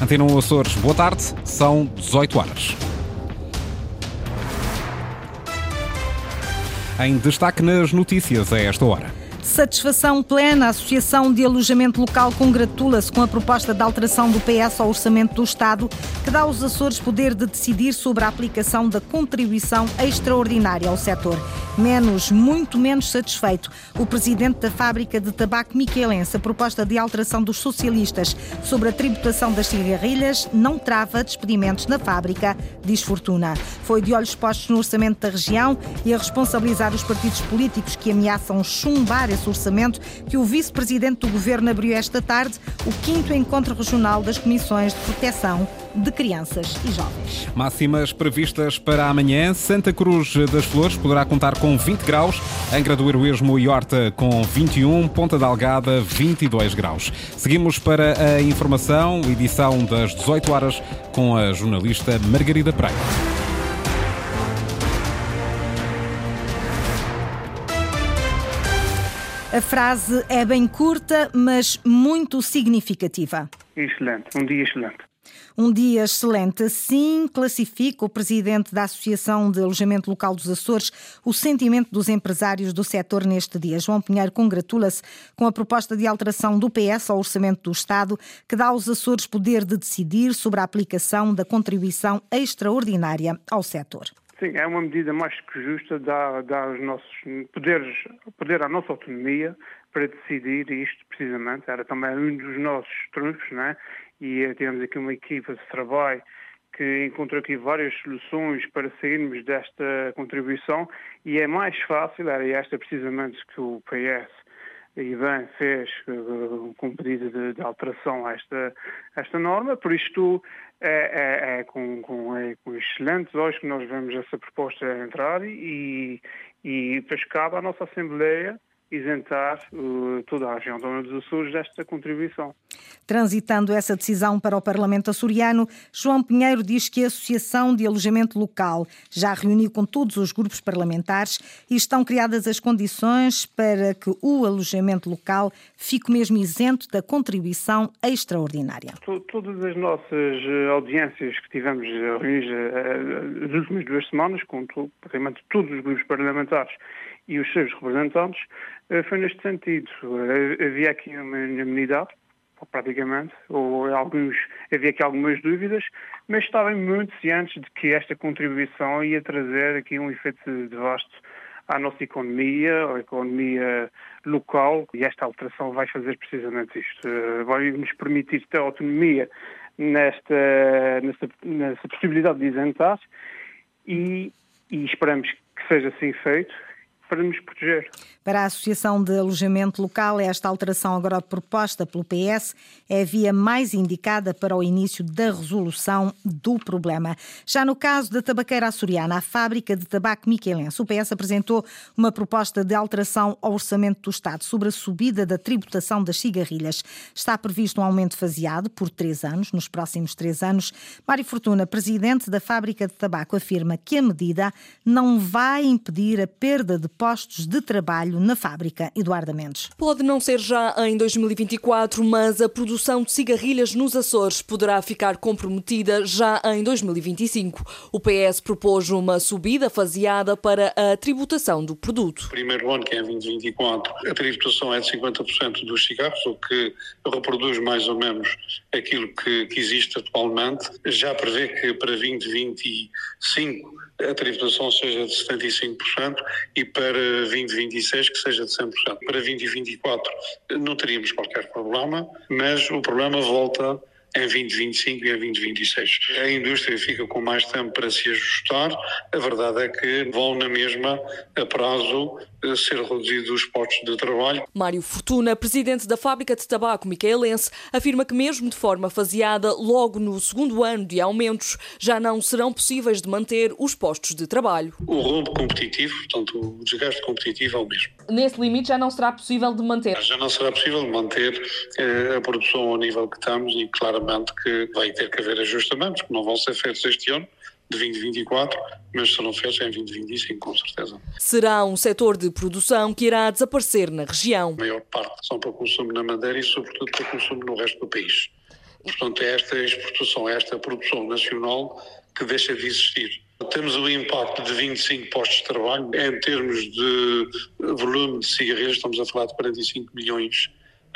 Antena 1 Açores, boa tarde, são 18 horas. Em destaque nas notícias a esta hora. Satisfação plena. A Associação de Alojamento Local congratula-se com a proposta de alteração do PS ao Orçamento do Estado, que dá aos Açores poder de decidir sobre a aplicação da contribuição extraordinária ao setor. Menos, muito menos satisfeito, o presidente da fábrica de tabaco miquelense. A proposta de alteração dos socialistas sobre a tributação das cigarrilhas não trava despedimentos na fábrica, diz Fortuna. Foi de olhos postos no orçamento da região e a responsabilizar os partidos políticos que ameaçam chumbar esse orçamento que o vice-presidente do governo abriu esta tarde o quinto encontro regional das comissões de proteção de crianças e jovens. Máximas previstas para amanhã. Santa Cruz das Flores poderá contar com 20 graus, Angra do Heroísmo e Horta com 21, Ponta da Algada 22 graus. Seguimos para a informação, edição das 18 horas com a jornalista Margarida Pereira. A frase é bem curta, mas muito significativa. Excelente, um dia excelente. Um dia excelente. Assim classifica o presidente da Associação de Alojamento Local dos Açores o sentimento dos empresários do setor neste dia. João Pinheiro congratula-se com a proposta de alteração do PS ao Orçamento do Estado, que dá aos Açores poder de decidir sobre a aplicação da contribuição extraordinária ao setor. Sim, é uma medida mais que justa, dá, dá nossos poderes, poder à nossa autonomia para decidir isto precisamente. Era também um dos nossos trunfos, né? E eh, temos aqui uma equipa de trabalho que encontrou aqui várias soluções para sairmos desta contribuição e é mais fácil, era esta precisamente que o PS e bem fez uh, com pedido de, de, alteração a esta, esta norma, por isto é, é, é com, com, é com excelentes olhos que nós vemos essa proposta entrar e, e depois cabe à nossa Assembleia isentar uh, toda a região da dos Açores desta contribuição. Transitando essa decisão para o Parlamento açoriano, João Pinheiro diz que a Associação de Alojamento Local já reuniu com todos os grupos parlamentares e estão criadas as condições para que o alojamento local fique mesmo isento da contribuição extraordinária. Todas as nossas eh, audiências que tivemos eh, reunidas nas últimas duas semanas, com praticamente todos os grupos parlamentares e os seus representantes, eh, foi neste sentido. Eh, havia aqui uma unanimidade, praticamente, ou alguns, havia aqui algumas dúvidas, mas estavam muito cientes de que esta contribuição ia trazer aqui um efeito devasto à nossa economia, à economia local, e esta alteração vai fazer precisamente isto. Eh, vai nos permitir ter autonomia nesta, nesta, possibilidade de isentar e, e esperamos que seja assim feito para nos proteger. Para a Associação de Alojamento Local, esta alteração agora proposta pelo PS é a via mais indicada para o início da resolução do problema. Já no caso da tabaqueira açoriana, a fábrica de tabaco miquelense, o PS apresentou uma proposta de alteração ao orçamento do Estado sobre a subida da tributação das cigarrilhas. Está previsto um aumento faseado por três anos, nos próximos três anos. Mário Fortuna, presidente da fábrica de tabaco, afirma que a medida não vai impedir a perda de postos de trabalho na fábrica. Eduardo Mendes. Pode não ser já em 2024, mas a produção de cigarrilhas nos Açores poderá ficar comprometida já em 2025. O PS propôs uma subida faseada para a tributação do produto. Primeiro ano, que é em 2024, a tributação é de 50% dos cigarros, o que reproduz mais ou menos aquilo que, que existe atualmente. Já prevê que para 2025 a tributação seja de 75% e para 2026 que seja de 100%. Para 2024 não teríamos qualquer problema, mas o problema volta em 2025 e em 2026. A indústria fica com mais tempo para se ajustar. A verdade é que vão na mesma a prazo ser reduzidos os postos de trabalho. Mário Fortuna, presidente da fábrica de tabaco micaelense, afirma que mesmo de forma faseada, logo no segundo ano de aumentos, já não serão possíveis de manter os postos de trabalho. O rombo competitivo, portanto, o desgaste competitivo é o mesmo. Nesse limite já não será possível de manter? Já não será possível manter eh, a produção ao nível que estamos e claramente que vai ter que haver ajustamentos que não vão ser feitos este ano de 2024, mas serão feitos em 2025, com certeza. Será um setor de produção que irá desaparecer na região. A maior parte são para consumo na Madeira e, sobretudo, para consumo no resto do país. Portanto, é esta exportação, é esta produção nacional que deixa de existir. Temos o impacto de 25 postos de trabalho. Em termos de volume de cigarrilhos, estamos a falar de 45 milhões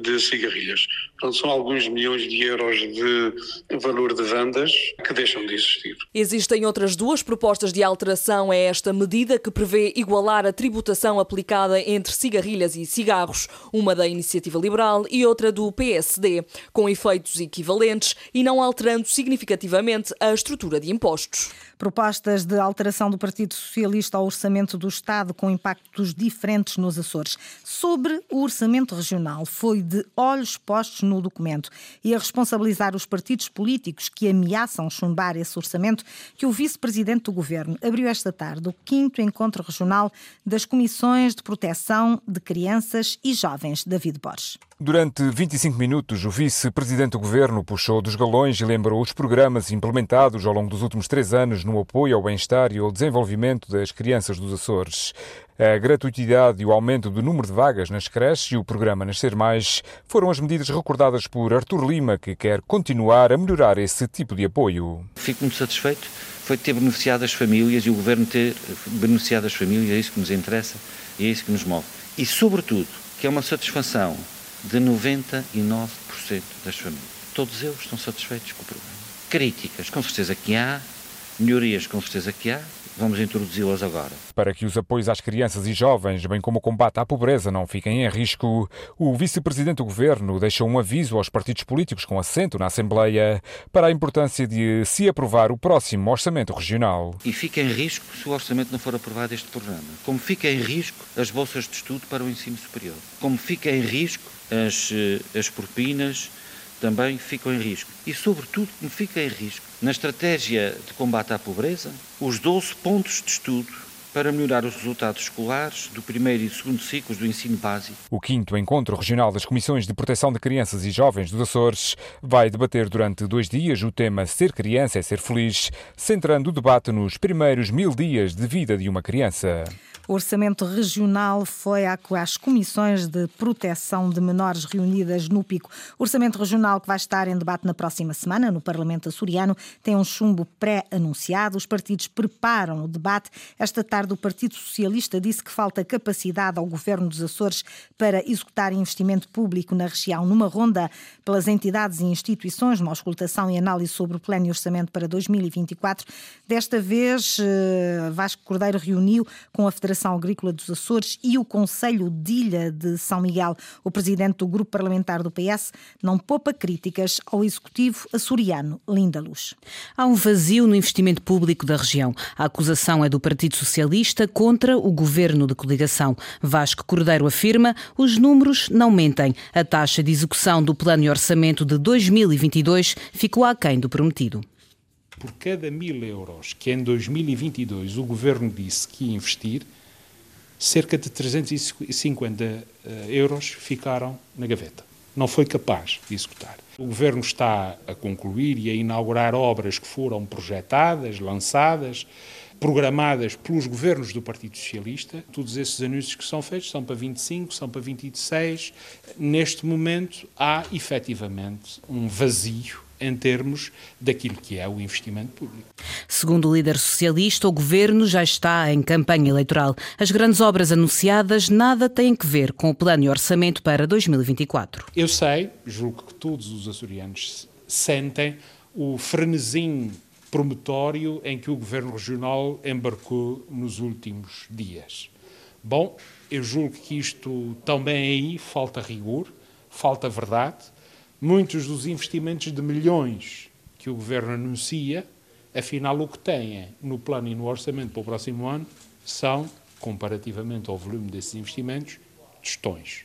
de cigarrilhas. Portanto, são alguns milhões de euros de valor de vendas que deixam de existir. Existem outras duas propostas de alteração a esta medida que prevê igualar a tributação aplicada entre cigarrilhas e cigarros, uma da Iniciativa Liberal e outra do PSD, com efeitos equivalentes e não alterando significativamente a estrutura de impostos. Propostas de alteração do Partido Socialista ao orçamento do Estado com impactos diferentes nos Açores. Sobre o orçamento regional, foi de olhos postos no documento e a responsabilizar os partidos políticos que ameaçam chumbar esse orçamento que o vice-presidente do governo abriu esta tarde o quinto encontro regional das Comissões de Proteção de Crianças e Jovens, David Borges. Durante 25 minutos, o vice-presidente do governo puxou dos galões e lembrou os programas implementados ao longo dos últimos três anos no apoio ao bem-estar e ao desenvolvimento das crianças dos Açores. A gratuitidade e o aumento do número de vagas nas creches e o programa Nascer Mais foram as medidas recordadas por Artur Lima, que quer continuar a melhorar esse tipo de apoio. Fico muito satisfeito foi ter beneficiado as famílias e o governo ter beneficiado as famílias, é isso que nos interessa e é isso que nos move. E, sobretudo, que é uma satisfação de 99% das famílias. Todos eles estão satisfeitos com o programa. Críticas, com certeza que há, melhorias, com certeza que há, vamos introduzi-las agora. Para que os apoios às crianças e jovens, bem como o combate à pobreza, não fiquem em risco, o vice-presidente do governo deixou um aviso aos partidos políticos com assento na Assembleia para a importância de se aprovar o próximo orçamento regional. E fica em risco se o orçamento não for aprovado este programa. Como fica em risco as bolsas de estudo para o ensino superior. Como fica em risco as, eh, as propinas também ficam em risco. E, sobretudo, como fica em risco, na estratégia de combate à pobreza, os 12 pontos de estudo para melhorar os resultados escolares do primeiro e segundo ciclos do ensino básico. O quinto encontro regional das Comissões de Proteção de Crianças e Jovens dos Açores vai debater durante dois dias o tema Ser Criança é Ser Feliz, centrando o debate nos primeiros mil dias de vida de uma criança. O orçamento regional foi às comissões de proteção de menores reunidas no Pico. O orçamento regional, que vai estar em debate na próxima semana no Parlamento açoriano, tem um chumbo pré-anunciado. Os partidos preparam o debate. Esta tarde, o Partido Socialista disse que falta capacidade ao governo dos Açores para executar investimento público na região, numa ronda pelas entidades e instituições, uma auscultação e análise sobre o plano e orçamento para 2024. Desta vez, eh, Vasco Cordeiro reuniu com a Federação Confederação Agrícola dos Açores e o Conselho de Ilha de São Miguel. O presidente do grupo parlamentar do PS não poupa críticas ao executivo açoriano, Linda Luz. Há um vazio no investimento público da região. A acusação é do Partido Socialista contra o governo de coligação. Vasco Cordeiro afirma os números não mentem. A taxa de execução do plano e orçamento de 2022 ficou aquém do prometido por cada mil euros que em 2022 o governo disse que ia investir, cerca de 350 eh, euros ficaram na gaveta. Não foi capaz de executar. O governo está a concluir e a inaugurar obras que foram projetadas, lançadas, programadas pelos governos do Partido Socialista. Todos esses anúncios que são feitos são para 25, são para 26. Neste momento há efetivamente um vazio em termos daquilo que é o investimento público. Segundo o líder socialista, o governo já está em campanha eleitoral. As grandes obras anunciadas nada têm que ver com o plano e orçamento para 2024. Eu sei, julgo que todos os açorianos sentem o frenesim promotório em que o governo regional embarcou nos últimos dias. Bom, eu julgo que isto também aí falta rigor, falta verdade muitos dos investimentos de milhões que o governo anuncia, afinal, o que têm no plano e no orçamento para o próximo ano são, comparativamente ao volume desses investimentos, tostões.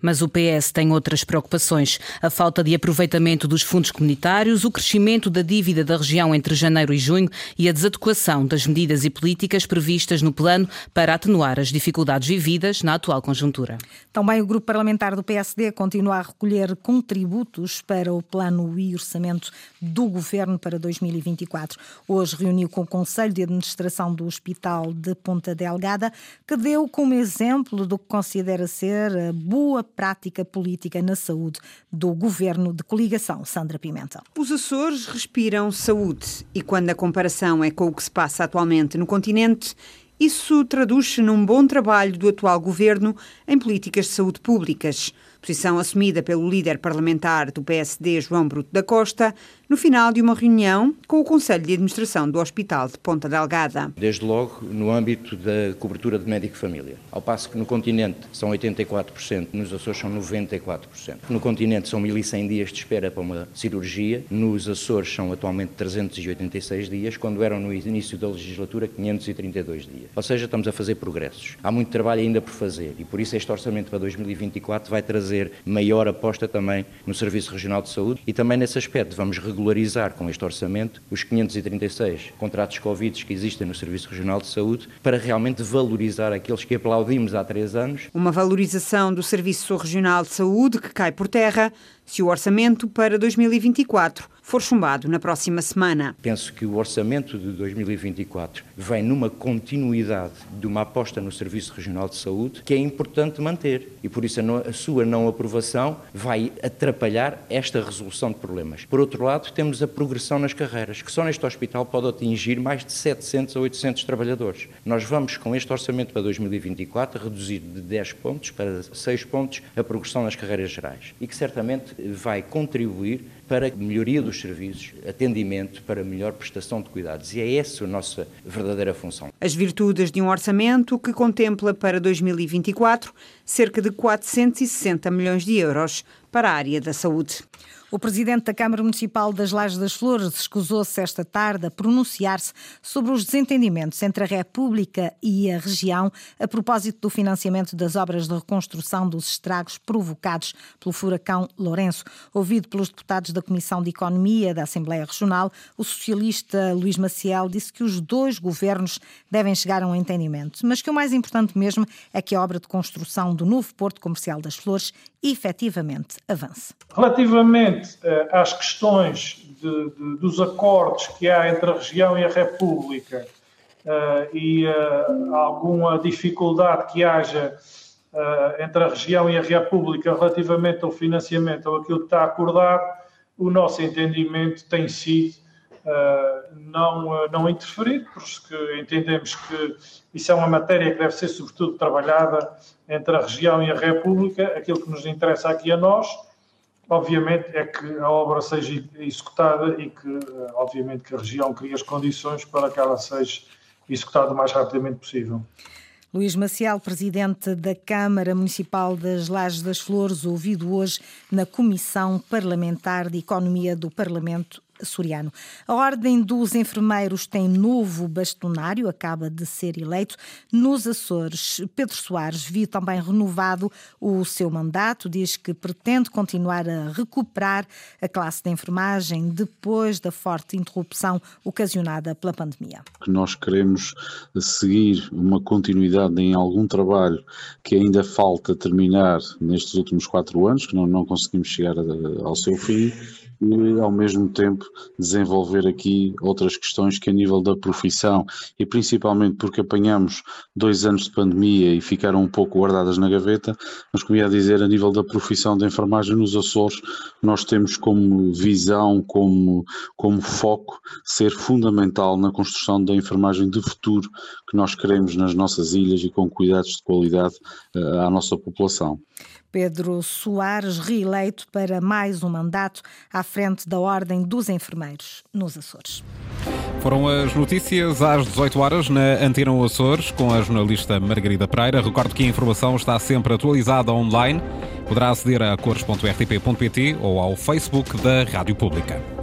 Mas o PS tem outras preocupações: a falta de aproveitamento dos fundos comunitários, o crescimento da dívida da região entre janeiro e junho e a desadequação das medidas e políticas previstas no plano para atenuar as dificuldades vividas na atual conjuntura. Também o grupo parlamentar do PSD continua a recolher contributos para o plano e orçamento do governo para 2024. Hoje reuniu com o Conselho de Administração do Hospital de Ponta Delgada, que deu como exemplo do que considera ser boa prática política na saúde do governo de coligação. Sandra Pimenta. Os Açores respiram saúde e quando a comparação é com o que se passa atualmente no continente, isso traduz-se num bom trabalho do atual governo em políticas de saúde públicas posição assumida pelo líder parlamentar do PSD, João Bruto da Costa, no final de uma reunião com o Conselho de Administração do Hospital de Ponta Delgada. Desde logo no âmbito da cobertura de médico-família. Ao passo que no continente são 84%, nos Açores são 94%. No continente são 1.100 dias de espera para uma cirurgia, nos Açores são atualmente 386 dias, quando eram no início da legislatura 532 dias. Ou seja, estamos a fazer progressos. Há muito trabalho ainda por fazer e por isso este orçamento para 2024 vai trazer maior aposta também no Serviço Regional de Saúde e também nesse aspecto vamos regularizar com este orçamento os 536 contratos Covid que existem no Serviço Regional de Saúde para realmente valorizar aqueles que aplaudimos há três anos. Uma valorização do Serviço Regional de Saúde que cai por terra se o orçamento para 2024 for chumbado na próxima semana. Penso que o orçamento de 2024 vem numa continuidade de uma aposta no Serviço Regional de Saúde que é importante manter e por isso a, sua não aprovação vai atrapalhar esta resolução de problemas. Por outro lado, temos a progressão nas carreiras, que só neste hospital pode atingir mais de 700 a 800 trabalhadores. Nós vamos, com este orçamento para 2024, reduzir de 10 pontos para 6 pontos a progressão nas carreiras gerais e que certamente vai contribuir para melhoria dos serviços, atendimento, para melhor prestação de cuidados. E é essa a nossa verdadeira função. As virtudes de um orçamento que contempla para 2024 cerca de 460 milhões de euros para a área da saúde. O presidente da Câmara Municipal das Lajes das Flores escusou-se esta tarde a pronunciar-se sobre os desentendimentos entre a República e a região a propósito do financiamento das obras de reconstrução dos estragos provocados pelo furacão Lourenço. Ouvido pelos deputados da Comissão de Economia da Assembleia Regional, o socialista Luís Maciel disse que os dois governos devem chegar a um entendimento, mas que o mais importante mesmo é que a obra de construção do novo Porto Comercial das Flores efetivamente avance. Relativamente eh, às questões de, de, dos acordos que há entre a região e a República eh, e eh, alguma dificuldade que haja entre a região e a República relativamente ao financiamento ou aquilo que está acordado, o nosso entendimento tem sido não, não interferir, porque entendemos que isso é uma matéria que deve ser, sobretudo, trabalhada entre a região e a República. Aquilo que nos interessa aqui a nós, obviamente, é que a obra seja executada e que, obviamente, que a região crie as condições para que ela seja executada o mais rapidamente possível. Luís Maciel, presidente da Câmara Municipal das Lajes das Flores, ouvido hoje na Comissão Parlamentar de Economia do Parlamento Soriano. A Ordem dos Enfermeiros tem novo bastonário, acaba de ser eleito. Nos Açores, Pedro Soares viu também renovado o seu mandato, diz que pretende continuar a recuperar a classe de enfermagem depois da forte interrupção ocasionada pela pandemia. Que nós queremos seguir uma continuidade em algum trabalho que ainda falta terminar nestes últimos quatro anos, que não, não conseguimos chegar ao seu fim e, ao mesmo tempo, desenvolver aqui outras questões que, a nível da profissão, e principalmente porque apanhamos dois anos de pandemia e ficaram um pouco guardadas na gaveta, mas, como ia dizer, a nível da profissão de enfermagem nos Açores, nós temos como visão, como, como foco, ser fundamental na construção da enfermagem de futuro que nós queremos nas nossas ilhas e com cuidados de qualidade uh, à nossa população. Pedro Soares, reeleito para mais um mandato à frente da Ordem dos Enfermeiros nos Açores. Foram as notícias às 18 horas na Antena Açores com a jornalista Margarida Pereira. Recordo que a informação está sempre atualizada online. Poderá aceder a cores.rtp.pt ou ao Facebook da Rádio Pública.